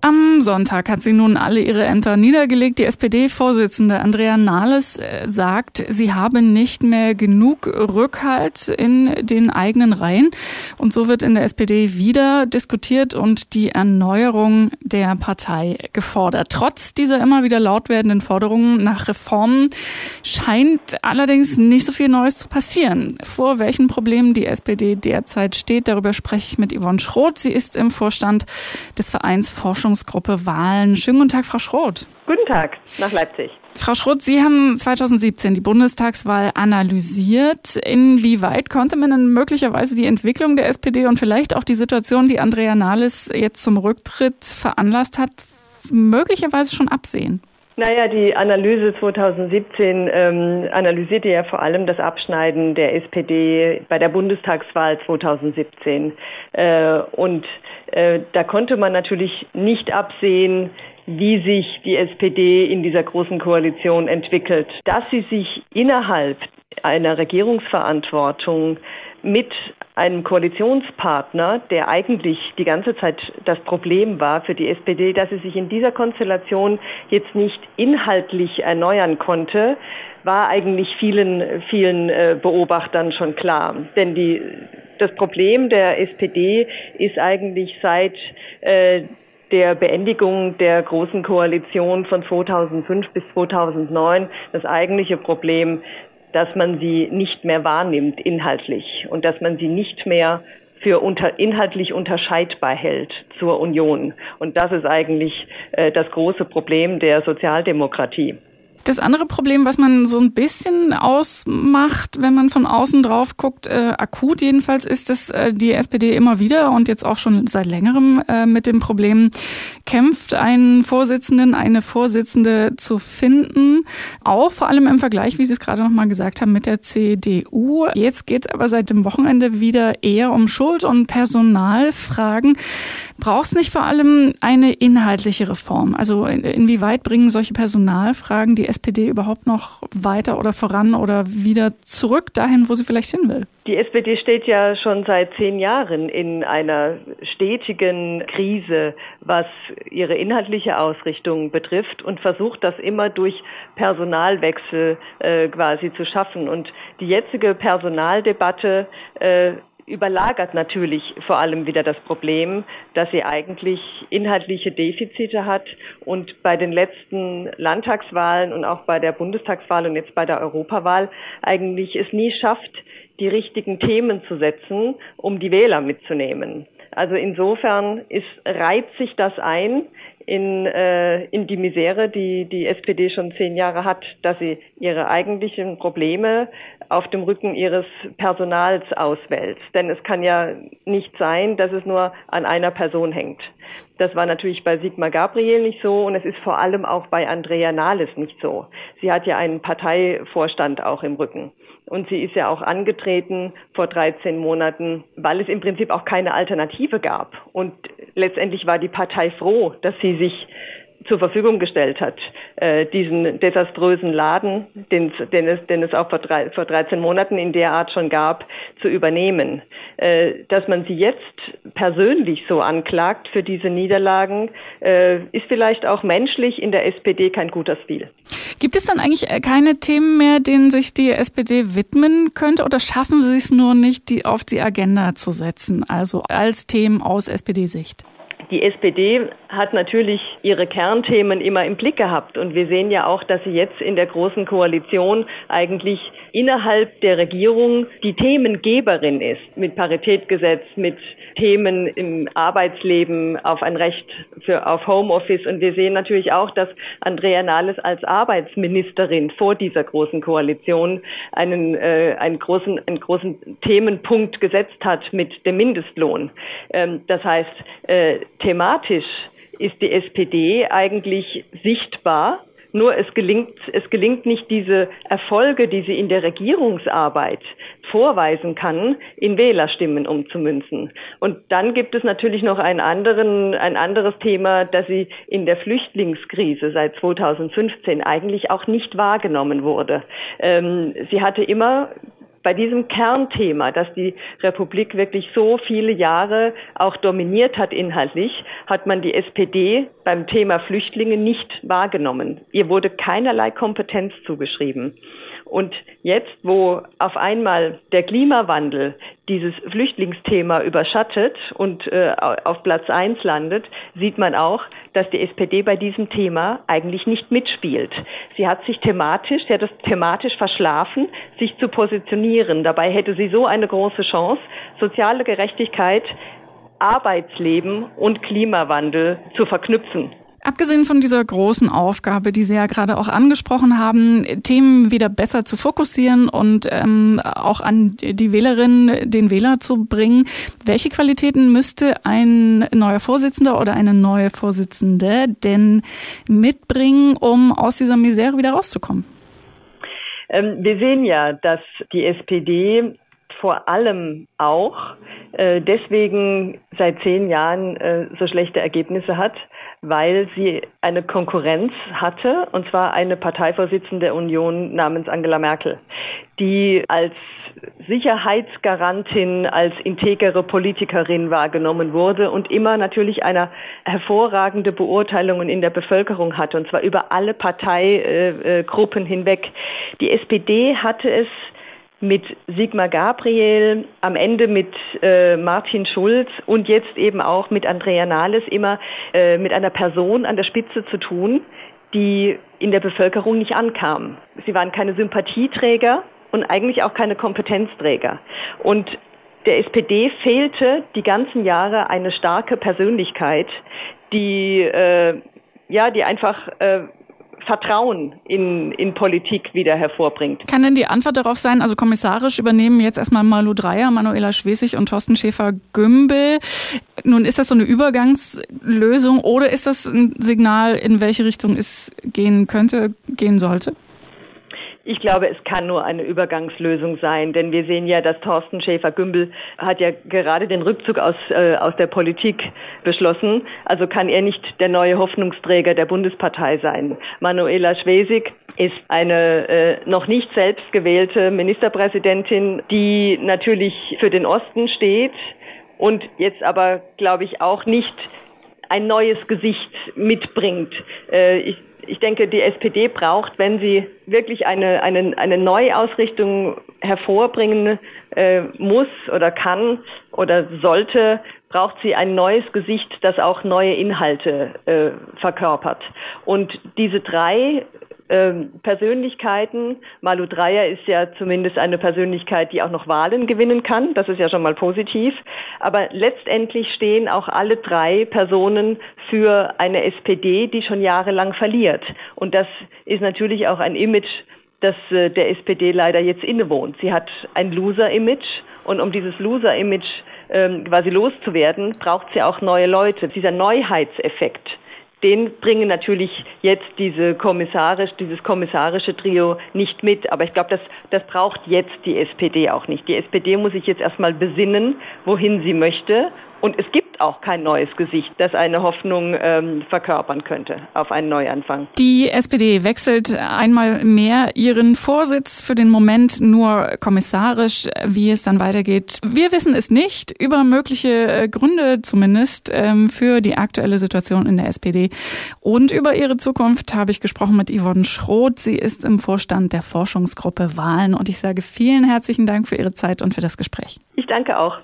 Am Sonntag hat sie nun alle ihre Ämter niedergelegt. Die SPD-Vorsitzende Andrea Nahles äh, sagt, sie habe nicht mehr genug Rückhalt in den eigenen Reihen. Und so wird in der SPD wieder diskutiert und die Erneuerung der Partei gefordert. Trotz dieser immer wieder laut werdenden Forderungen nach Reformen scheint allerdings nicht so viel Neues zu passieren. Vor welchen Problemen die SPD derzeit steht, darüber spreche ich mit Yvonne Schroth. Sie ist im Vorstand des Vereins Forschung Forschungsgruppe Wahlen. Schönen guten Tag, Frau Schroth. Guten Tag nach Leipzig. Frau Schroth, Sie haben 2017 die Bundestagswahl analysiert. Inwieweit konnte man denn möglicherweise die Entwicklung der SPD und vielleicht auch die Situation, die Andrea Nahles jetzt zum Rücktritt veranlasst hat, möglicherweise schon absehen? Naja, die Analyse 2017 ähm, analysierte ja vor allem das Abschneiden der SPD bei der Bundestagswahl 2017. Äh, und äh, da konnte man natürlich nicht absehen, wie sich die SPD in dieser großen Koalition entwickelt. Dass sie sich innerhalb einer Regierungsverantwortung mit einem Koalitionspartner, der eigentlich die ganze Zeit das Problem war für die SPD, dass sie sich in dieser Konstellation jetzt nicht inhaltlich erneuern konnte, war eigentlich vielen, vielen äh, Beobachtern schon klar. Denn die, das Problem der SPD ist eigentlich seit äh, der Beendigung der Großen Koalition von 2005 bis 2009 das eigentliche Problem, dass man sie nicht mehr wahrnimmt inhaltlich und dass man sie nicht mehr für unter, inhaltlich unterscheidbar hält zur Union. Und das ist eigentlich äh, das große Problem der Sozialdemokratie. Das andere Problem, was man so ein bisschen ausmacht, wenn man von außen drauf guckt, äh, akut jedenfalls, ist, dass äh, die SPD immer wieder und jetzt auch schon seit längerem äh, mit dem Problem kämpft, einen Vorsitzenden, eine Vorsitzende zu finden. Auch vor allem im Vergleich, wie Sie es gerade nochmal gesagt haben, mit der CDU. Jetzt geht es aber seit dem Wochenende wieder eher um Schuld- und Personalfragen. Braucht es nicht vor allem eine inhaltliche Reform? Also inwieweit bringen solche Personalfragen die überhaupt noch weiter oder voran oder wieder zurück dahin, wo sie vielleicht hin will? Die SPD steht ja schon seit zehn Jahren in einer stetigen Krise, was ihre inhaltliche Ausrichtung betrifft und versucht das immer durch Personalwechsel äh, quasi zu schaffen. Und die jetzige Personaldebatte äh, überlagert natürlich vor allem wieder das Problem, dass sie eigentlich inhaltliche Defizite hat und bei den letzten Landtagswahlen und auch bei der Bundestagswahl und jetzt bei der Europawahl eigentlich es nie schafft, die richtigen Themen zu setzen, um die Wähler mitzunehmen. Also insofern ist, reibt sich das ein in, äh, in die Misere, die die SPD schon zehn Jahre hat, dass sie ihre eigentlichen Probleme auf dem Rücken ihres Personals auswälzt. Denn es kann ja nicht sein, dass es nur an einer Person hängt. Das war natürlich bei Sigmar Gabriel nicht so und es ist vor allem auch bei Andrea Nahles nicht so. Sie hat ja einen Parteivorstand auch im Rücken. Und sie ist ja auch angetreten vor 13 Monaten, weil es im Prinzip auch keine Alternative gab. Und letztendlich war die Partei froh, dass sie sich zur Verfügung gestellt hat, äh, diesen desaströsen Laden, den, den, es, den es auch vor, drei, vor 13 Monaten in der Art schon gab, zu übernehmen. Äh, dass man sie jetzt persönlich so anklagt für diese Niederlagen, äh, ist vielleicht auch menschlich in der SPD kein guter Stil. Gibt es dann eigentlich äh, keine Themen mehr, denen sich die SPD widmen könnte oder schaffen sie es nur nicht, die auf die Agenda zu setzen, also als Themen aus SPD-Sicht? Die SPD hat natürlich ihre Kernthemen immer im Blick gehabt. Und wir sehen ja auch, dass sie jetzt in der großen Koalition eigentlich innerhalb der Regierung die Themengeberin ist. Mit Paritätgesetz, mit Themen im Arbeitsleben, auf ein Recht für, auf Homeoffice. Und wir sehen natürlich auch, dass Andrea Nahles als Arbeitsministerin vor dieser großen Koalition einen, äh, einen, großen, einen großen Themenpunkt gesetzt hat mit dem Mindestlohn. Ähm, das heißt, äh, thematisch ist die SPD eigentlich sichtbar, nur es gelingt, es gelingt nicht diese Erfolge, die sie in der Regierungsarbeit vorweisen kann, in Wählerstimmen umzumünzen. Und dann gibt es natürlich noch einen anderen, ein anderes Thema, dass sie in der Flüchtlingskrise seit 2015 eigentlich auch nicht wahrgenommen wurde. Ähm, sie hatte immer bei diesem Kernthema, das die Republik wirklich so viele Jahre auch dominiert hat inhaltlich, hat man die SPD beim Thema Flüchtlinge nicht wahrgenommen. Ihr wurde keinerlei Kompetenz zugeschrieben. Und jetzt, wo auf einmal der Klimawandel dieses Flüchtlingsthema überschattet und äh, auf Platz 1 landet, sieht man auch, dass die SPD bei diesem Thema eigentlich nicht mitspielt. Sie hat sich thematisch, sie hat es thematisch verschlafen, sich zu positionieren. Dabei hätte sie so eine große Chance, soziale Gerechtigkeit, Arbeitsleben und Klimawandel zu verknüpfen. Abgesehen von dieser großen Aufgabe, die Sie ja gerade auch angesprochen haben, Themen wieder besser zu fokussieren und ähm, auch an die Wählerinnen, den Wähler zu bringen, welche Qualitäten müsste ein neuer Vorsitzender oder eine neue Vorsitzende denn mitbringen, um aus dieser Misere wieder rauszukommen? Ähm, wir sehen ja, dass die SPD vor allem auch äh, deswegen seit zehn Jahren äh, so schlechte Ergebnisse hat, weil sie eine Konkurrenz hatte, und zwar eine Parteivorsitzende der Union namens Angela Merkel, die als Sicherheitsgarantin, als integere Politikerin wahrgenommen wurde und immer natürlich eine hervorragende Beurteilung in der Bevölkerung hatte, und zwar über alle Parteigruppen hinweg. Die SPD hatte es mit Sigmar Gabriel, am Ende mit äh, Martin Schulz und jetzt eben auch mit Andrea Nahles immer äh, mit einer Person an der Spitze zu tun, die in der Bevölkerung nicht ankam. Sie waren keine Sympathieträger und eigentlich auch keine Kompetenzträger. Und der SPD fehlte die ganzen Jahre eine starke Persönlichkeit, die äh, ja, die einfach äh, Vertrauen in, in Politik wieder hervorbringt. Kann denn die Antwort darauf sein, also kommissarisch übernehmen jetzt erstmal Malu Dreyer, Manuela Schwesig und Thorsten Schäfer-Gümbel. Nun ist das so eine Übergangslösung oder ist das ein Signal, in welche Richtung es gehen könnte, gehen sollte? Ich glaube, es kann nur eine Übergangslösung sein, denn wir sehen ja, dass Thorsten Schäfer-Gümbel hat ja gerade den Rückzug aus, äh, aus der Politik beschlossen. Also kann er nicht der neue Hoffnungsträger der Bundespartei sein. Manuela Schwesig ist eine äh, noch nicht selbst gewählte Ministerpräsidentin, die natürlich für den Osten steht und jetzt aber, glaube ich, auch nicht ein neues Gesicht mitbringt. Äh, ich ich denke, die SPD braucht, wenn sie wirklich eine, eine, eine Neuausrichtung hervorbringen äh, muss oder kann oder sollte, braucht sie ein neues Gesicht, das auch neue Inhalte äh, verkörpert. Und diese drei ähm, Persönlichkeiten. Malu Dreyer ist ja zumindest eine Persönlichkeit, die auch noch Wahlen gewinnen kann. Das ist ja schon mal positiv. Aber letztendlich stehen auch alle drei Personen für eine SPD, die schon jahrelang verliert. Und das ist natürlich auch ein Image, das äh, der SPD leider jetzt innewohnt. Sie hat ein Loser-Image und um dieses Loser-Image ähm, quasi loszuwerden, braucht sie auch neue Leute. Dieser Neuheitseffekt den bringen natürlich jetzt diese kommissarisch, dieses kommissarische Trio nicht mit. Aber ich glaube, das, das braucht jetzt die SPD auch nicht. Die SPD muss sich jetzt erstmal besinnen, wohin sie möchte. Und es gibt auch kein neues Gesicht, das eine Hoffnung ähm, verkörpern könnte auf einen Neuanfang. Die SPD wechselt einmal mehr ihren Vorsitz für den Moment nur kommissarisch. Wie es dann weitergeht, wir wissen es nicht. Über mögliche äh, Gründe zumindest ähm, für die aktuelle Situation in der SPD. Und über ihre Zukunft habe ich gesprochen mit Yvonne Schroth. Sie ist im Vorstand der Forschungsgruppe Wahlen. Und ich sage vielen herzlichen Dank für Ihre Zeit und für das Gespräch. Ich danke auch.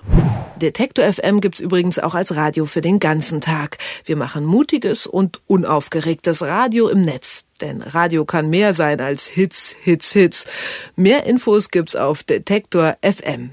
Detektor FM gibt's übrigens auch als Radio für den ganzen Tag. Wir machen mutiges und unaufgeregtes Radio im Netz. Denn Radio kann mehr sein als Hits, Hits, Hits. Mehr Infos gibt's auf Detektor FM.